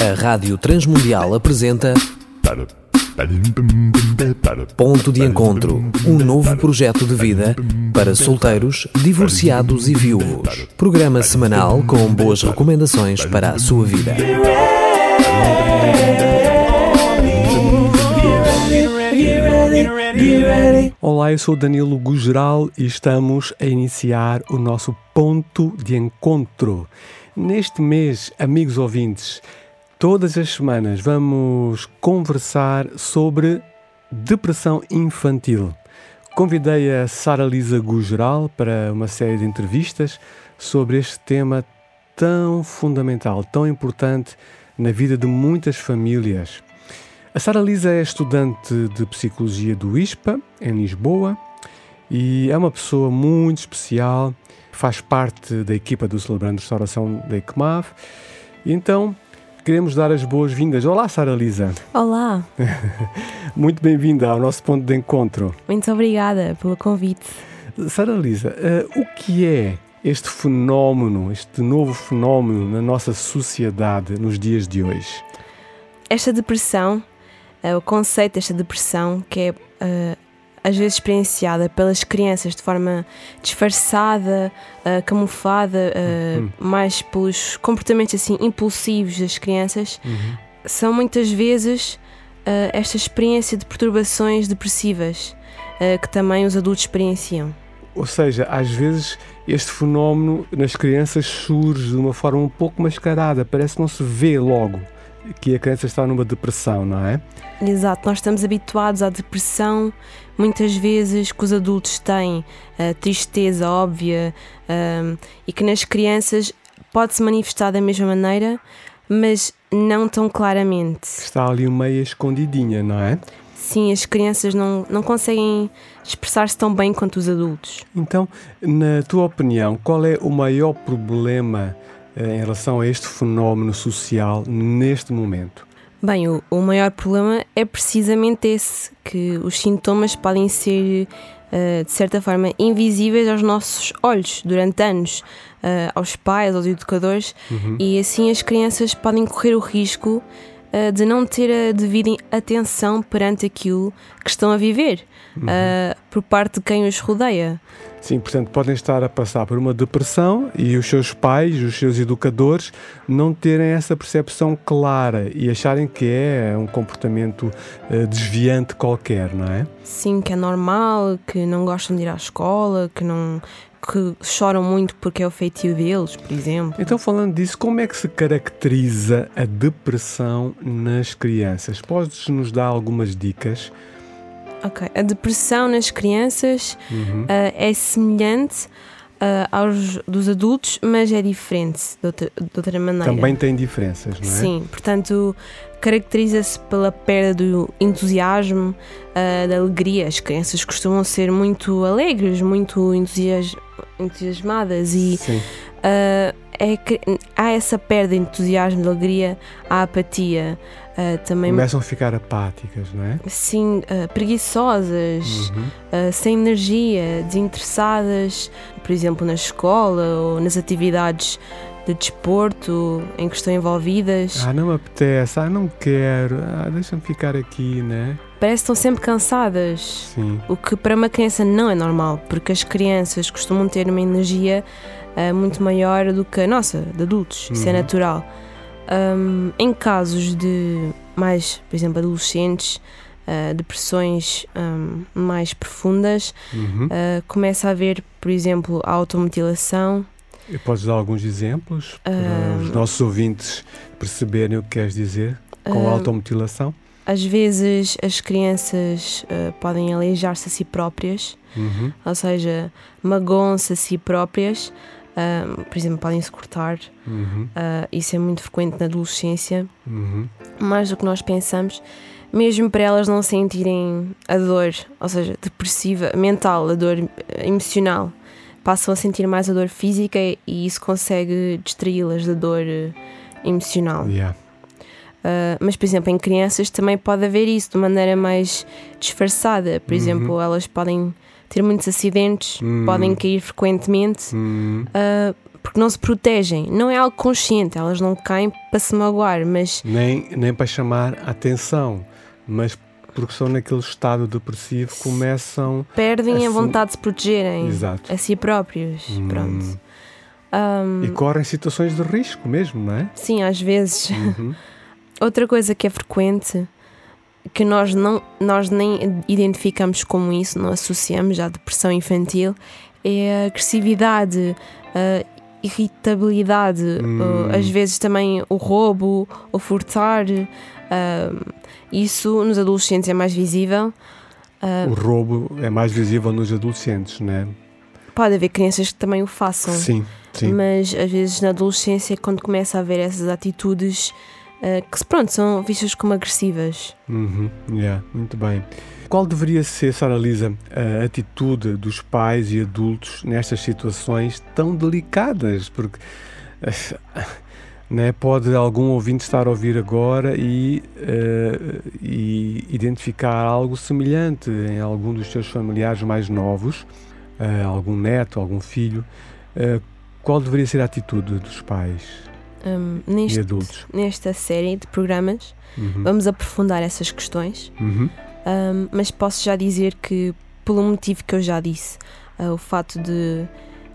A Rádio Transmundial apresenta Ponto de Encontro, um novo projeto de vida para solteiros, divorciados e viúvos. Programa semanal com boas recomendações para a sua vida. Olá, eu sou Danilo Gugeral e estamos a iniciar o nosso ponto de encontro. Neste mês, amigos ouvintes, todas as semanas vamos conversar sobre depressão infantil. Convidei a Sara Lisa Gugeral para uma série de entrevistas sobre este tema tão fundamental, tão importante na vida de muitas famílias. A Sara Lisa é estudante de Psicologia do ISPA, em Lisboa, e é uma pessoa muito especial, faz parte da equipa do Celebrando Restauração da ICMAV, e então queremos dar as boas-vindas. Olá, Sara Lisa. Olá, Muito bem-vinda ao nosso ponto de encontro. muito obrigada pelo convite. Sara Lisa, eh, o que é este fenómeno, este novo fenómeno na nossa sociedade nos dias de hoje? Esta depressão, eh, o conceito desta depressão, que é eh, às vezes experienciada pelas crianças de forma disfarçada, eh, camuflada, eh, Uhum. mais pelos comportamentos assim impulsivos das crianças, são muitas vezes eh, esta experiência de perturbações depressivas que também os adultos experienciam. Ou seja, às vezes este fenómeno nas crianças surge de uma forma um pouco mascarada, parece que não se vê logo que a criança está numa depressão, não é? Exato, nós estamos habituados à depressão, muitas vezes que os adultos têm a tristeza óbvia ahm, e que nas crianças pode se manifestar da mesma maneira, mas não tão claramente. Está ali meio escondidinha, não é? Sim, as crianças não, não conseguem expressar-se tão bem quanto os adultos. Então, na tua opinião, qual é o maior problema em relação a este fenómeno social neste momento? Bem, o, o maior problema é precisamente esse, que os sintomas podem ser, eh, de certa forma, invisíveis aos nossos olhos durante anos, eh, aos pais, aos educadores, e assim as crianças podem correr o risco eh, de não ter a devida atenção perante aquilo que estão a viver, eh, por parte de quem os rodeia. Sim, portanto, podem estar a passar por uma depressão e os seus pais, os seus educadores, não terem essa percepção clara e acharem que é um comportamento eh, desviante qualquer, não é? Sim, que é normal, que não gostam de ir à escola, que não que choram muito porque é o feitio deles, por exemplo. Então, falando disso, como é que se caracteriza a depressão nas crianças? Podes nos dar algumas dicas? Ok, a depressão nas crianças Uhum. ah, é semelhante ah, aos dos adultos, mas é diferente de outra, de outra maneira. Também tem diferenças, não é? Sim, portanto, caracteriza-se pela perda do entusiasmo, ah, da alegria. As crianças costumam ser muito alegres, muito entusias- entusiasmadas e Sim. ah, é que há essa perda de entusiasmo, de alegria, a apatia. ah, também, Começam a ficar apáticas, não é? sim, ah, preguiçosas. Uhum. Uh, sem energia, desinteressadas, por exemplo, na escola ou nas atividades de desporto em que estão envolvidas. Ah, não me apetece, ah, não quero, ah, deixa-me ficar aqui, né? Parece que estão sempre cansadas. Sim. O que para uma criança não é normal, porque as crianças costumam ter uma energia uh, muito maior do que a nossa, de adultos. Isso é Uhum. natural. Um, em casos de mais, por exemplo, adolescentes, uh, depressões um, mais profundas, Uhum. uh, começa a haver, por exemplo, a automutilação. E podes dar alguns exemplos para os nossos ouvintes perceberem o que queres dizer com a automutilação? Às vezes as crianças uh, podem aleijar-se a si próprias, Uhum. ou seja, magoam-se a si próprias, um, por exemplo, podem se cortar. Uhum. uh, isso é muito frequente na adolescência, Uhum. mais do que nós pensamos, mesmo para elas não sentirem a dor, ou seja, depressiva, mental, a dor eh, emocional. Passam a sentir mais a dor física e isso consegue distraí-las da dor eh, emocional. Yeah. Uh, mas, por exemplo, em crianças também pode haver isso de maneira mais disfarçada. Por Uhum. exemplo, elas podem ter muitos acidentes, Hum. podem cair frequentemente, Hum. uh, porque não se protegem. Não é algo consciente, elas não caem para se magoar, mas. Nem, nem para chamar a atenção, mas porque são naquele estado depressivo começam. Perdem a, a vontade de se protegerem Exato. a si próprios. Hum. Pronto. Um, e correm situações de risco mesmo, não é? Sim, às vezes. Outra coisa que é frequente, que nós, não, nós nem identificamos como isso, não associamos à depressão infantil, é a agressividade, a irritabilidade, hum. às vezes também o roubo, o furtar. Uh, isso nos adolescentes é mais visível. Uh, o roubo é mais visível nos adolescentes, não é? Pode haver crianças que também o façam. Sim, sim. Mas às vezes na adolescência, quando começa a haver essas atitudes uh, que, pronto, são vistas como agressivas. Uhum, yeah, muito bem. Qual deveria ser, Sara Lisa, a atitude dos pais e adultos nestas situações tão delicadas? Porque né, pode algum ouvinte estar a ouvir agora e, uh, e identificar algo semelhante em algum dos seus familiares mais novos, uh, algum neto, algum filho. Uh, qual deveria ser a atitude dos pais um, neste? Nesta série de programas, uhum. vamos aprofundar essas questões. Uhum um, mas posso já dizer que, pelo motivo que eu já disse, uh, o fato de,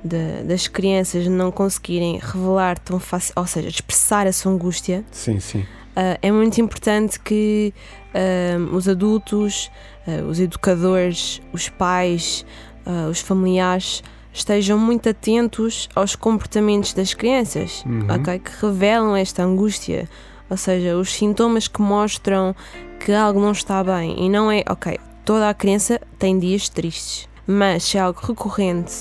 de, das crianças não conseguirem revelar tão fácil, ou seja, expressar a sua angústia, sim, sim. Uh, é muito importante que uh, os adultos, os educadores, os pais, os familiares estejam muito atentos aos comportamentos das crianças, uhum. okay? que revelam esta angústia, ou seja, os sintomas que mostram que algo não está bem e não é, ok, toda a criança tem dias tristes, mas se é algo recorrente,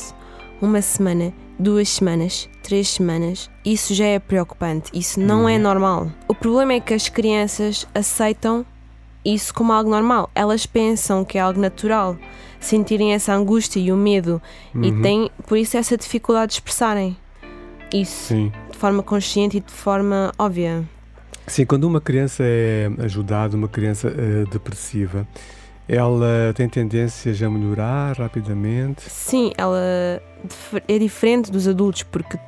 uma semana, duas semanas, três semanas, isso já é preocupante, isso não é uhum. normal. O problema é que as crianças aceitam isso como algo normal, elas pensam que é algo natural, sentirem essa angústia e o medo uhum. e têm por isso essa dificuldade de expressarem isso Sim. de forma consciente e de forma óbvia. Sim, quando uma criança é ajudada, uma criança uh, depressiva, ela tem tendências a melhorar rapidamente? Sim, ela é diferente dos adultos porque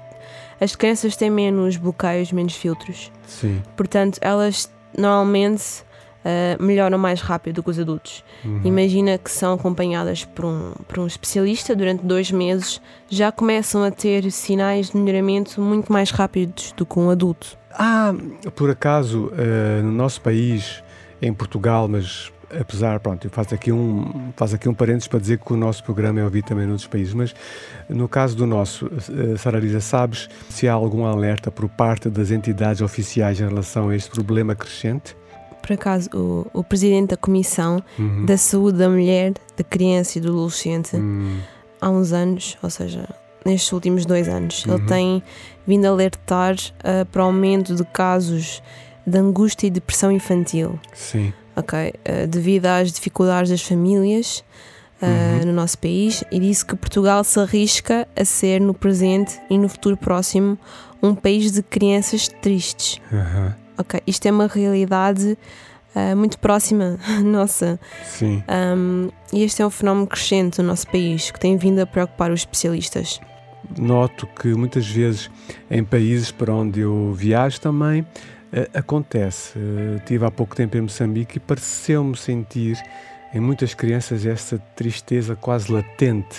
as crianças têm menos bloqueios, menos filtros. Sim. Portanto, elas normalmente uh, melhoram mais rápido que os adultos. Uhum. Imagina que são acompanhadas por um, por um especialista durante dois meses, já começam a ter sinais de melhoramento muito mais rápidos do que um adulto. Ah, por acaso, uh, no nosso país, em Portugal, mas apesar, pronto, eu faço aqui um, faço aqui um parênteses para dizer que o nosso programa é ouvido também noutros países, mas no caso do nosso, uh, Sara Lisa, sabes se há algum alerta por parte das entidades oficiais em relação a este problema crescente? Por acaso, o, o presidente da Comissão uhum. da Saúde da Mulher, da Criança e do Adolescente, uhum. há uns anos, ou seja, nestes últimos dois anos. Uhum. Ele tem vindo alertar uh, para o aumento de casos de angústia e depressão infantil. Sim. Ok. Uh, devido às dificuldades das famílias uh, uhum. no nosso país e disse que Portugal se arrisca a ser no presente e no futuro próximo um país de crianças tristes. Uhum. Ok. Isto é uma realidade. Uh, muito próxima nossa. Sim. Um, e este é um fenómeno crescente no nosso país que tem vindo a preocupar os especialistas noto que muitas vezes em países para onde eu viajo também eh, acontece. Uh, tive há pouco tempo em Moçambique e pareceu-me sentir em muitas crianças essa tristeza quase latente.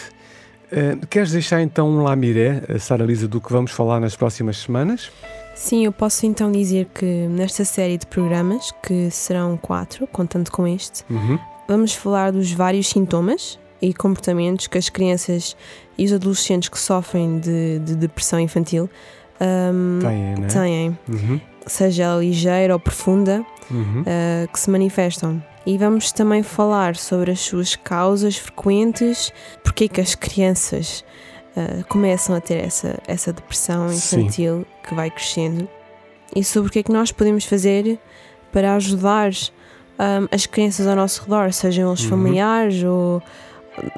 Uh, queres deixar então um lamiré, Sara Lisa, do que vamos falar nas próximas semanas? Sim, eu posso então dizer que nesta série de programas, que serão quatro, contando com este, uhum. vamos falar dos vários sintomas e comportamentos que as crianças e os adolescentes que sofrem de, de depressão infantil um, têm, né? têm uhum. seja ligeira ou profunda, uhum. uh, que se manifestam. E vamos também falar sobre as suas causas frequentes, porque é que as crianças uh, começam a ter essa, essa depressão infantil. Que vai crescendo e sobre o que é que nós podemos fazer para ajudar um, as crianças ao nosso redor, sejam os uhum. familiares ou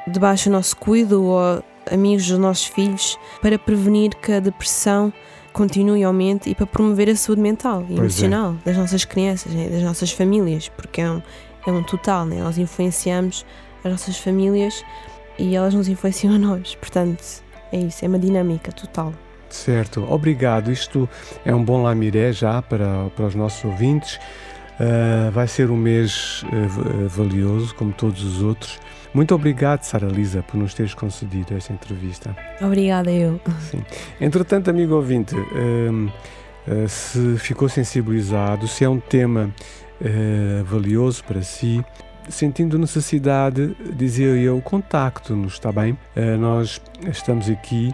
debaixo do nosso cuido ou amigos dos nossos filhos, para prevenir que a depressão continue e aumente e para promover a saúde mental e é. emocional é. das nossas crianças, né? das nossas famílias, porque é um, é um total, né? nós influenciamos as nossas famílias e elas nos influenciam a nós, portanto é isso, é uma dinâmica total. Certo, obrigado. Isto é um bom lamiré já para, para os nossos ouvintes. Uh, vai ser um mês uh, valioso, como todos os outros. Muito obrigado, Sara Lisa, por nos teres concedido esta entrevista. Obrigada, eu. Sim. Entretanto, amigo ouvinte, uh, se ficou sensibilizado, se é um tema valioso para si, sentindo necessidade, dizia eu, contacto-nos, está bem? nós estamos aqui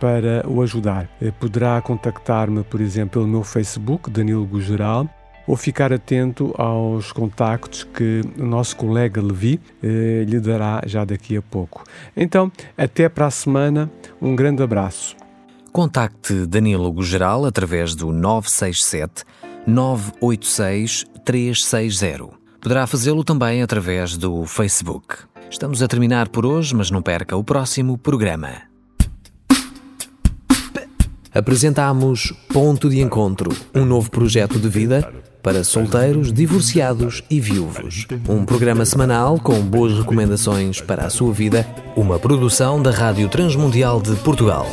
para o ajudar. Poderá contactar-me, por exemplo, pelo meu Facebook, Danilo Gugeral, ou ficar atento aos contactos que o nosso colega Levi eh, lhe dará já daqui a pouco. Então, até para a semana, um grande abraço. Contacte Danilo Gugeral através do 967 986 360. Poderá fazê-lo também através do Facebook. Estamos a terminar por hoje, mas não perca o próximo programa. Apresentamos Ponto de Encontro, um novo projeto de vida para solteiros, divorciados e viúvos. Um programa semanal com boas recomendações para a sua vida, uma produção da Rádio Transmundial de Portugal.